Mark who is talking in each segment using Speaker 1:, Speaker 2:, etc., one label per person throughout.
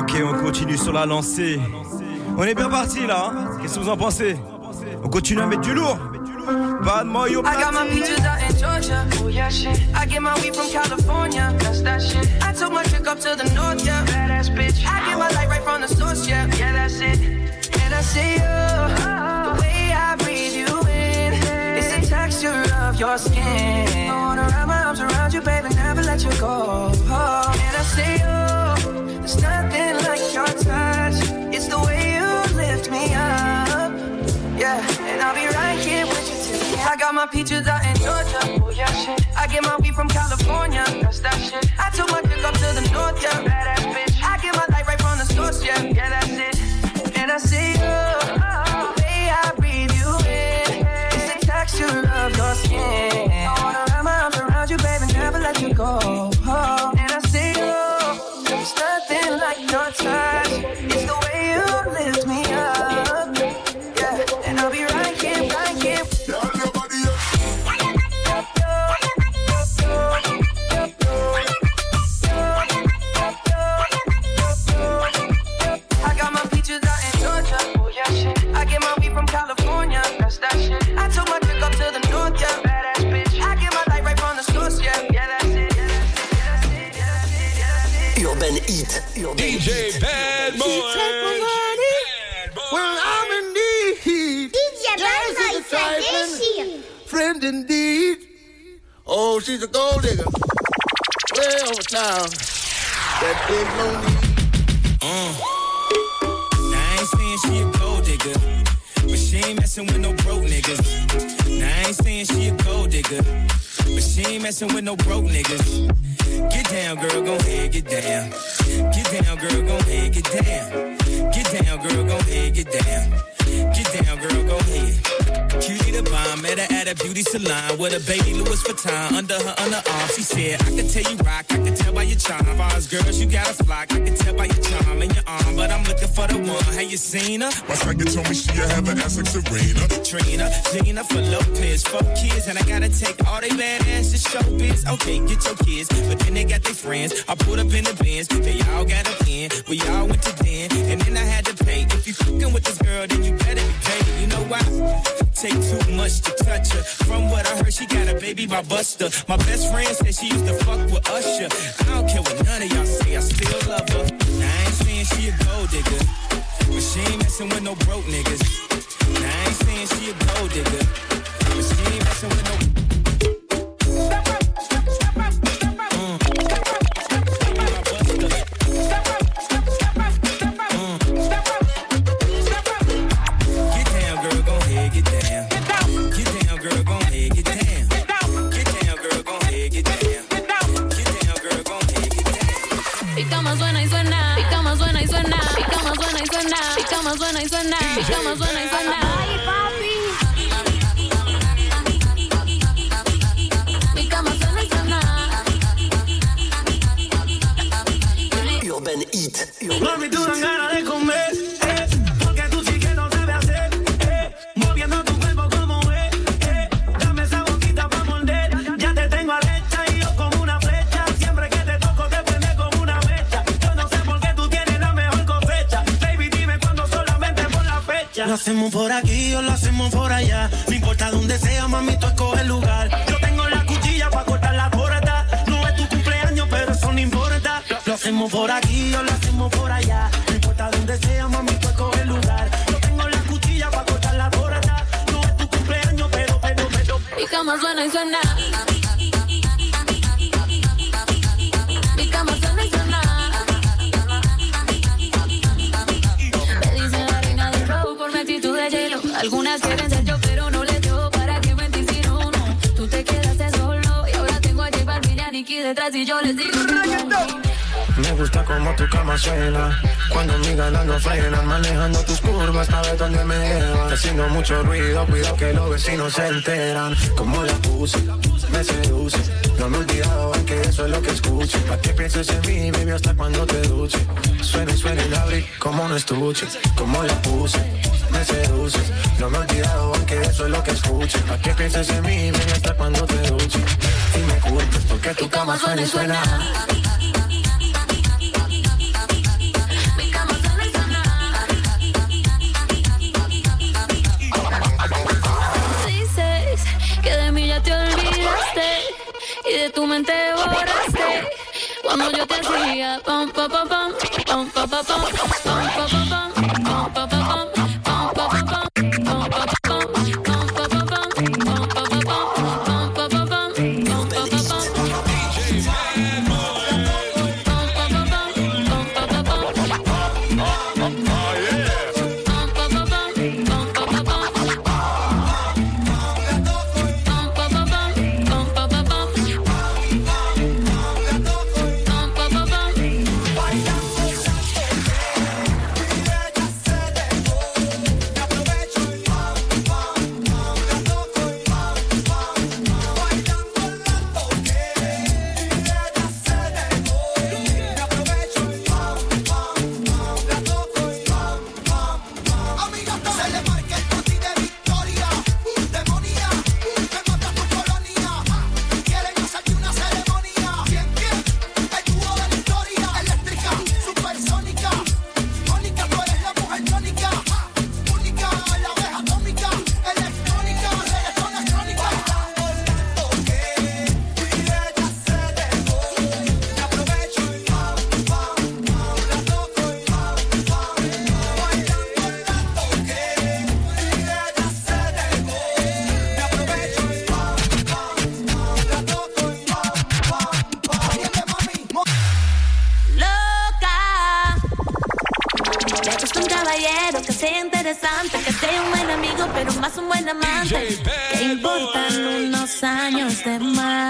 Speaker 1: Ok, on continue sur la lancée. On est bien parti là, hein Qu'est-ce que vous en pensez? On continue à mettre du lourd Bad Mario
Speaker 2: I got my peaches out in Georgia. Oh yeah, shit. I get my weed from California. That's that shit. I took my chick up to the north, yeah. Badass bitch. I get my light right from the source, yeah. Yeah, that's it. And I see you. The way I breathe you in. It's the texture of your skin. I wanna wrap my arms around you, baby, never let you go. Oh, and I see you. There's nothing like your touch. It's the way you lift me up. Yeah, and I'll be right here with you till. I got my peaches out in Georgia. Oh yeah, shit. I get my weed from California. That's that shit. I took my chick up to the north, yeah. Badass bitch. I get my light right from the source, yeah. Yeah, that's it. And I see
Speaker 3: Friend indeed. Oh, she's a gold digger. Way over town. That big lonely. Uh.
Speaker 4: Now I ain't saying she a gold digger, but she ain't messing with no broke niggas. Now I ain't saying she a gold digger, but she ain't messing with no broke niggas. Get down, girl, go ahead, get down. Get down, girl, go ahead, get down. Get down, girl, go ahead, get down. Get down, girl, go ahead. Cutie the bomb, met her at a beauty salon with a baby Louis Vuitton under her underarm. She said, I can tell you rock, I can tell by your charm. Fars girls, you got a flock, I can tell by your charm and your arm. But I'm looking for the one. Have you seen her?
Speaker 5: My second told me she have an ass like Serena.
Speaker 4: Trina, Gina for Lopez, four kids, and I gotta take all they badass to show biz. Okay, get your kids, but then they got their friends. I put up in the bins, they all got a pen. We all went to den, and then I had to pay. If you fucking with this girl, then you Take too much to touch her. From what I heard, she got a baby by Buster. My best friend said she used to fuck with Usher. I don't care what none of y'all say, I still love her. Now I ain't saying she a gold digger, but she ain't messing with no broke niggas. Now I ain't saying she a gold digger, but she ain't messing with no.
Speaker 6: Y cómo suena y suena, y cómo suena y suena. Ay, papi. Y cómo y suena.
Speaker 7: Urban Heat.
Speaker 8: Mami, tú dan ganas de comer, hacemos por aquí o lo hacemos por allá, no importa dónde sea, mami, tú escoge el lugar, yo tengo la cuchilla pa' cortar la torta, no es tu cumpleaños, pero eso no importa, lo hacemos por aquí o lo hacemos por allá, no importa dónde sea, mami, tú escoge el lugar, yo tengo la cuchilla pa' cortar la torta, no es tu cumpleaños, pero, pero, pero,
Speaker 6: Y cómo suena y suena. Algunas quieren ser yo, pero no les dio para que mentir si no, no. Tú te quedaste solo y ahora tengo a J Balvin y a detrás y yo les digo.
Speaker 8: Me gusta como tu cama suena Cuando mi ganas no frenan Manejando tus curvas ver dónde me llevan Haciendo mucho ruido, cuido que los vecinos se enteran. Como la puse, me seduce. No me he olvidado que eso es lo que escucho. Pa' que pienses en mí, baby, hasta cuando te duche. Suena y suena y la abrí como un estuche. Como la puse, no me he olvidado, aunque eso es lo que escucho. Pa' que pienses en mí, ven hasta cuando te ducho. Y me culpes porque tu cama suena y suena.
Speaker 6: Dices que de mí ya te olvidaste y de tu mente borraste. Cuando yo te hacía pam, pam, pam, pam,
Speaker 9: pam, pam, pam, pam, pam, pam, pam. Interesante, que sea un buen amigo, pero más un buen amante. Que importan unos años de más.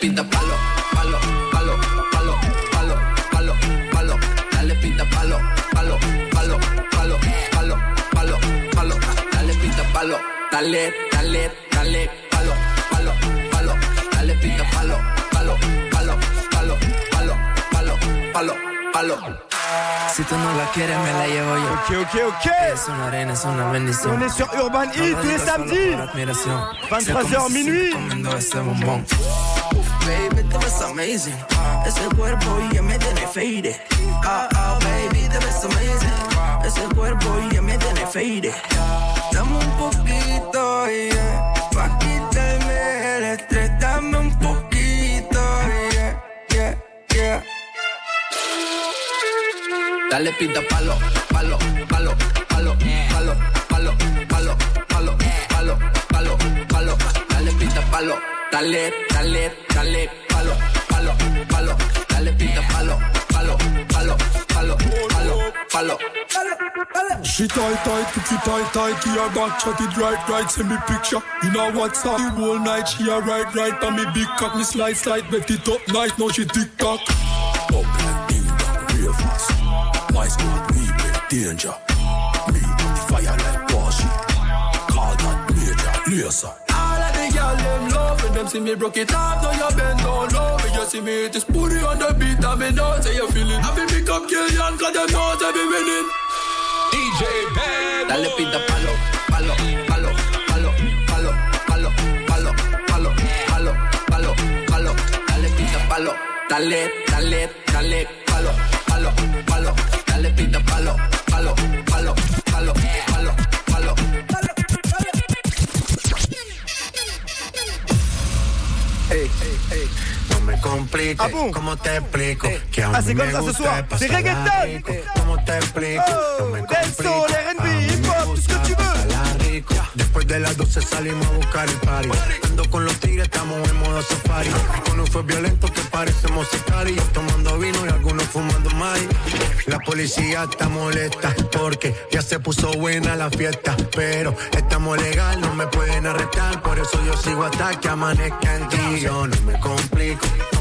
Speaker 10: Pinta palo, palo, palo, palo, palo, palo, palo. Dale pinta palo, palo, palo, palo, palo, palo, palo. Dale pinta palo, dale, dale, dale, palo, palo, palo. Dale pinta palo, palo, palo, palo, palo, palo, palo, palo.
Speaker 3: Si tú no la quieres, me la llevo yo.
Speaker 1: Ok, ok, ok.
Speaker 3: Es una reine, es una bendición.
Speaker 1: On est sur Urban Heat tous les samedis. 23h minuit.
Speaker 10: Baby, te ves amazing. Ese cuerpo ya me tiene faded. Ah, ah, baby, te ves amazing. Ese cuerpo ya me tiene faded. Dame un poquito, yeah. Pa' quitarme el estrés. Dame un poquito, yeah, yeah, yeah. Dale pinta palo, palo, palo, palo, palo, palo, palo, palo, palo, palo, palo. Dale pinta palo, dale, dale, dale, palo, palo, palo, dale pita palo, palo, palo, palo, palo, palo.
Speaker 11: She tight, tight, kitty tight, tight, to her back, chat it right, right, send me picture. You know what's up, the whole night, she a right, right, and me big cock, me slide, slide, bet it up night, now she tick tock. Up like ding dong, real fast. My squad, we play danger. Me, the fire like washi. Call that major, laser. Them see me broke it off. Now you bend down low. When you see me hit this booty on the beat, and me know say you feeling. I be pick up Killian, cause them know they be winning.
Speaker 12: DJ Bad
Speaker 10: Dale pita palo, palo, palo, palo, palo, palo, palo, palo, palo, palo, palo, dale pita palo, dale, dale, dale, palo, palo, palo, dale pita palo, palo, palo, palo, palo, palo.
Speaker 13: Ey,
Speaker 1: bon
Speaker 13: ¿cómo te explico? Que a mí me gusta pasarla rico. ¿Cómo te explico? no me
Speaker 1: Oh,
Speaker 13: complico. A mí me gusta pasarla rico. Después de las 12 salimos a buscar el party. Ando con los tigres, estamos en modo safari. Con un fue violento que parecemos sicari. Tomando vino y algunos fumando mai. La policía está molesta porque ya se puso buena la fiesta. Pero estamos legal, no me pueden arrestar. Por eso yo sigo hasta que amanezca en ti. Yo no me complico,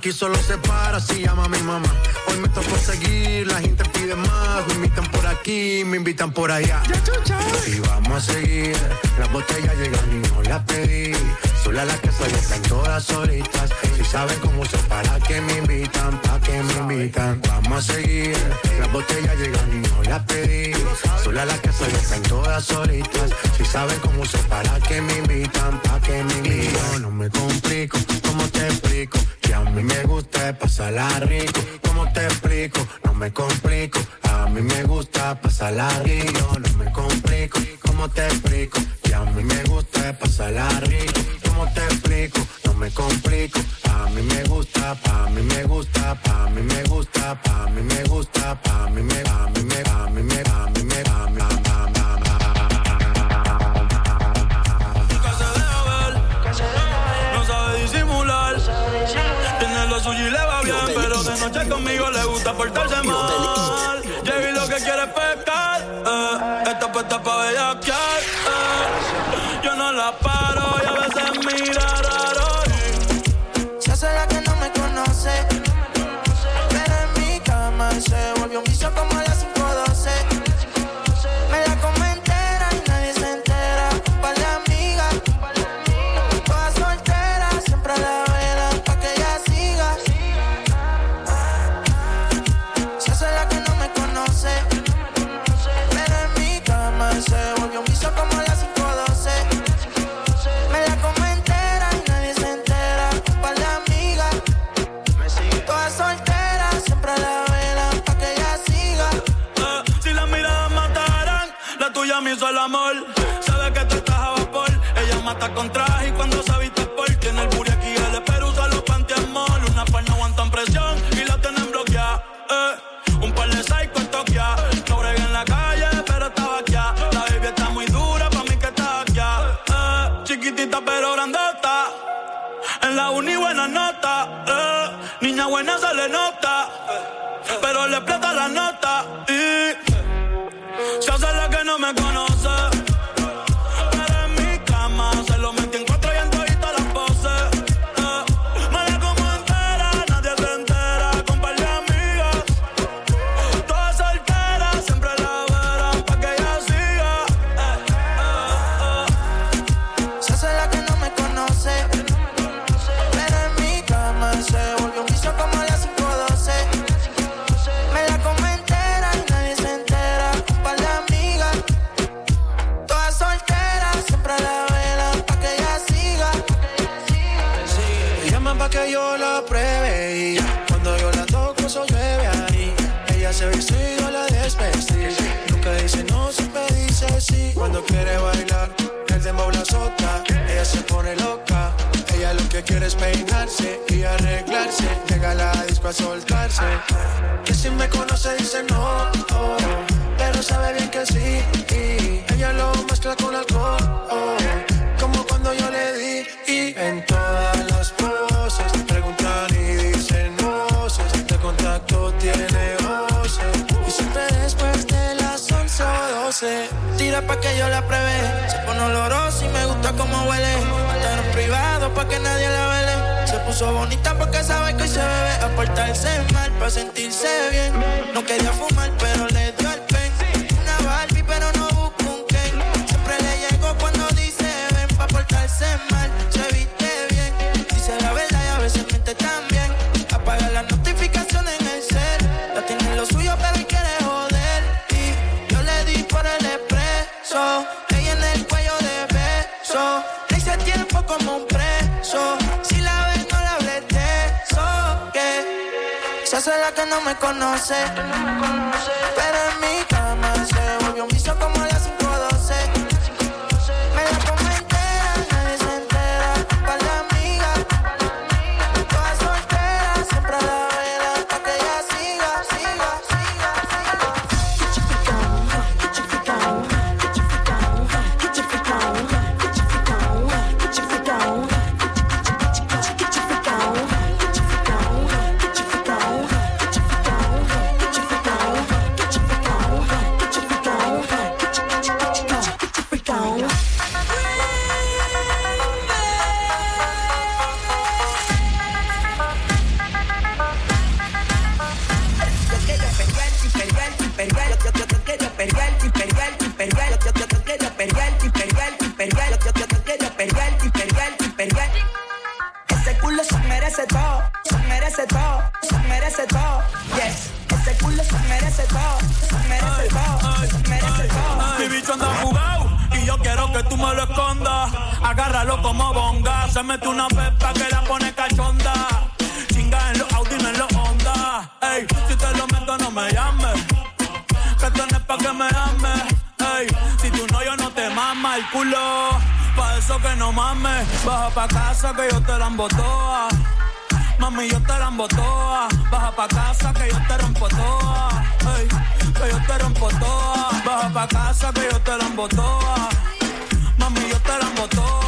Speaker 13: Aquí solo se para si llama mi mamá. Hoy me tocó seguir, la gente pide más. Me invitan por aquí, me invitan por allá. Y vamos a seguir. Las botellas llegan y no las pedí. Sola la casa ya están todas solitas. Si saben cómo se para que me invitan, pa' que me invitan. Vamos a seguir. Las botellas llegan y no las pedí. Sola la casa ya están todas solitas. Si saben cómo se para que me invitan, pa' que me invitan. Yo no me complico, ¿cómo te explico? Que a mí me gusta pasarla rico. ¿Cómo te explico? No me complico. A mí me gusta pasarla rico. No me complico. ¿Cómo te explico? Que a mí me gusta pasarla rico. ¿Cómo te explico? No me complico. A mí me gusta, pa' mí me gusta, pa' mí me gusta, pa' mí me gusta, pa' mí me, pa' mí me, pa' mí me, pa' mí me, pa' mí me,
Speaker 14: Y le va bien, pero de noche conmigo le gusta portarse mal. Llegué lo que quiere es pescar, eh. Esta puesta pa' bellaquear, eh. Yo no la paro hizo el amor. Sabe que tú estás a vapor. Ella mata con traje y cuando se viste por tiene el booty aquí, el espero usa los pantiamol. Una par no aguantan presión y la tienen bloqueada. Eh, un par de psycho en Tokia. No bregué en la calle, pero estaba aquí. La baby está muy dura, pa' mí que está aquí. Eh, chiquitita pero grandota. En la uni buena nota. Eh, niña buena se le nota. Pero le explota la nota. Pa' que
Speaker 15: yo
Speaker 16: la pruebe. Se pone olorosa y me gusta como huele. Estar en privado pa' que nadie la vele. Se puso bonita porque sabe que hoy se bebe. A portarse mal pa' sentirse bien. No quería fumar, pero le se hace la que no me conoce. Pero en mi Se
Speaker 14: mete una pepa que la pone cachonda. Chinga en los Audi, no en los Honda. Ey, si te lo meto, no me llames. Que tienes pa' que me ames. Ey, si tú no, yo no te mama el culo. Pa' eso que no mames. Baja pa' casa que yo te la embotoa. Mami, yo te la embotoa. Baja pa' casa que yo te rompo toa. Ey, que yo te rompo toa. Baja pa' casa que yo te la embotoa. Mami, yo te la embotoa.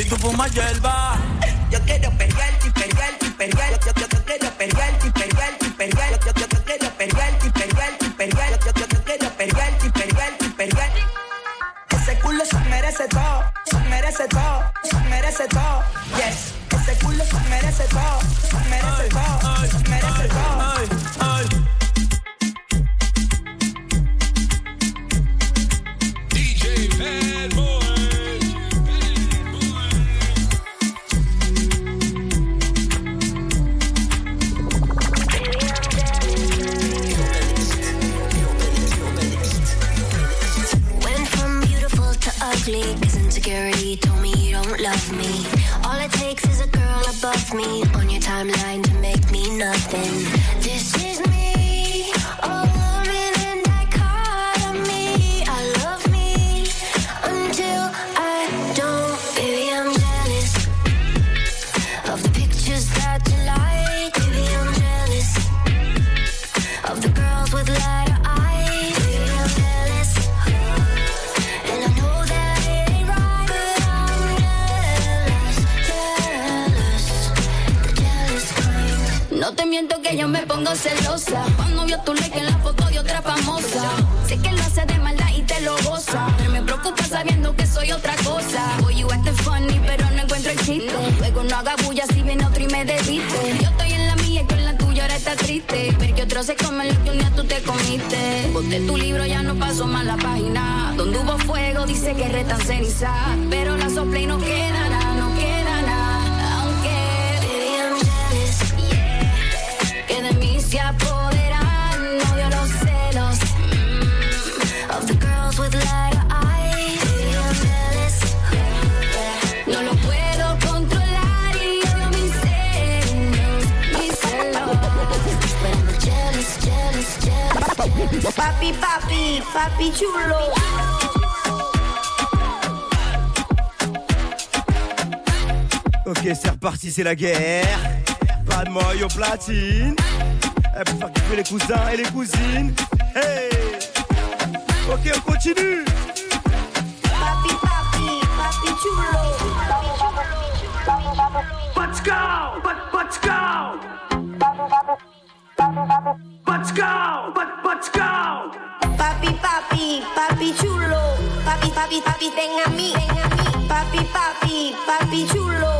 Speaker 14: Si tú fumas hierba.
Speaker 16: Yo quiero perrearte, perrearte, perrearte. Yo, yo, quiero perrearte, perrearte, perrearte. Yo, yo, quiero perrearte, perrearte, perrearte. Yo, yo, quiero perrearte, perrearte, perrearte. Ese culo se merece todo, se merece todo, se merece todo. Yes,
Speaker 17: takes is a girl above me on your timeline to make me nothing.
Speaker 18: Celosa. Cuando vio tu like en la foto de otra famosa. Sé que lo hace de maldad y te lo goza. Pero me preocupa sabiendo que soy otra cosa. Boy, you acting funny, pero no encuentro el chiste. Luego no haga bulla si viene otro y me desviste. Yo estoy en la mía y en la tuya, ahora estás triste. Ver que otro se come lo que un día tú te comiste. Boté tu libro, ya no paso más la página. Donde hubo fuego, dice que restan ceniza Pero la sople y no queda nada, se apoderan los celos
Speaker 17: of the girls with eyes jealous
Speaker 19: papi
Speaker 20: papi papi chulo
Speaker 1: Ok, c'est reparti, c'est la guerre. Pas de platine. Eh, pour faire kiffer les cousins et les cousines. Hey Ok, on continue
Speaker 20: Papi, papi, papi chulo.
Speaker 8: Let's go, but let's go. Let's go, let's go.
Speaker 20: Papi, papi, papi chulo. Papi, papi, papi, tenga mí, tenga mí. Papi, papi, papi chulo.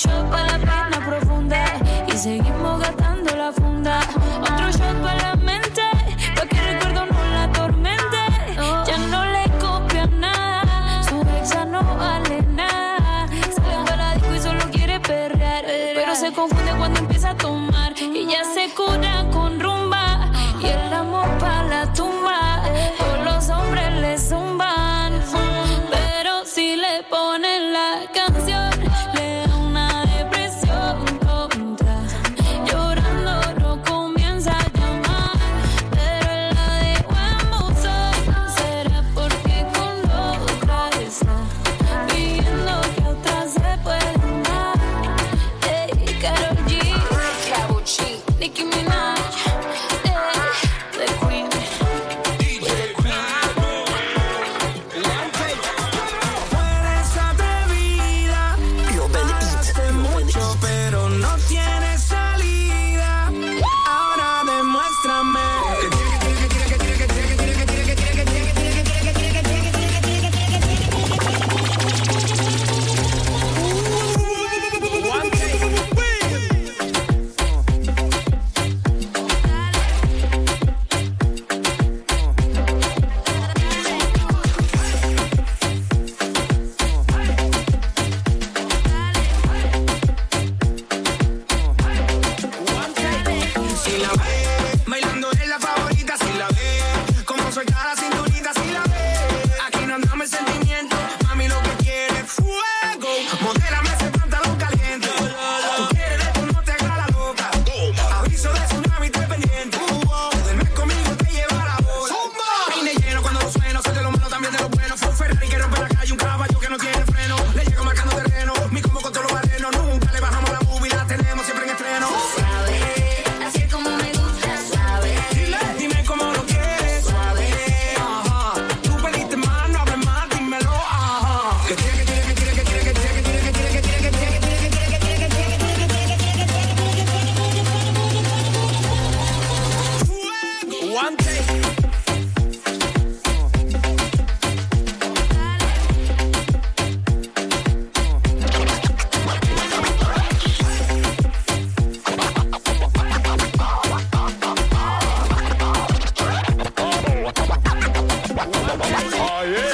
Speaker 6: shot para la pena profunda y seguimos gastando la funda. Otro shot para la mente, para que el recuerdo no la atormente. Oh. Ya no le copia nada, su ex ya no vale nada. Sale para la disco y solo quiere perrear, pero se confunde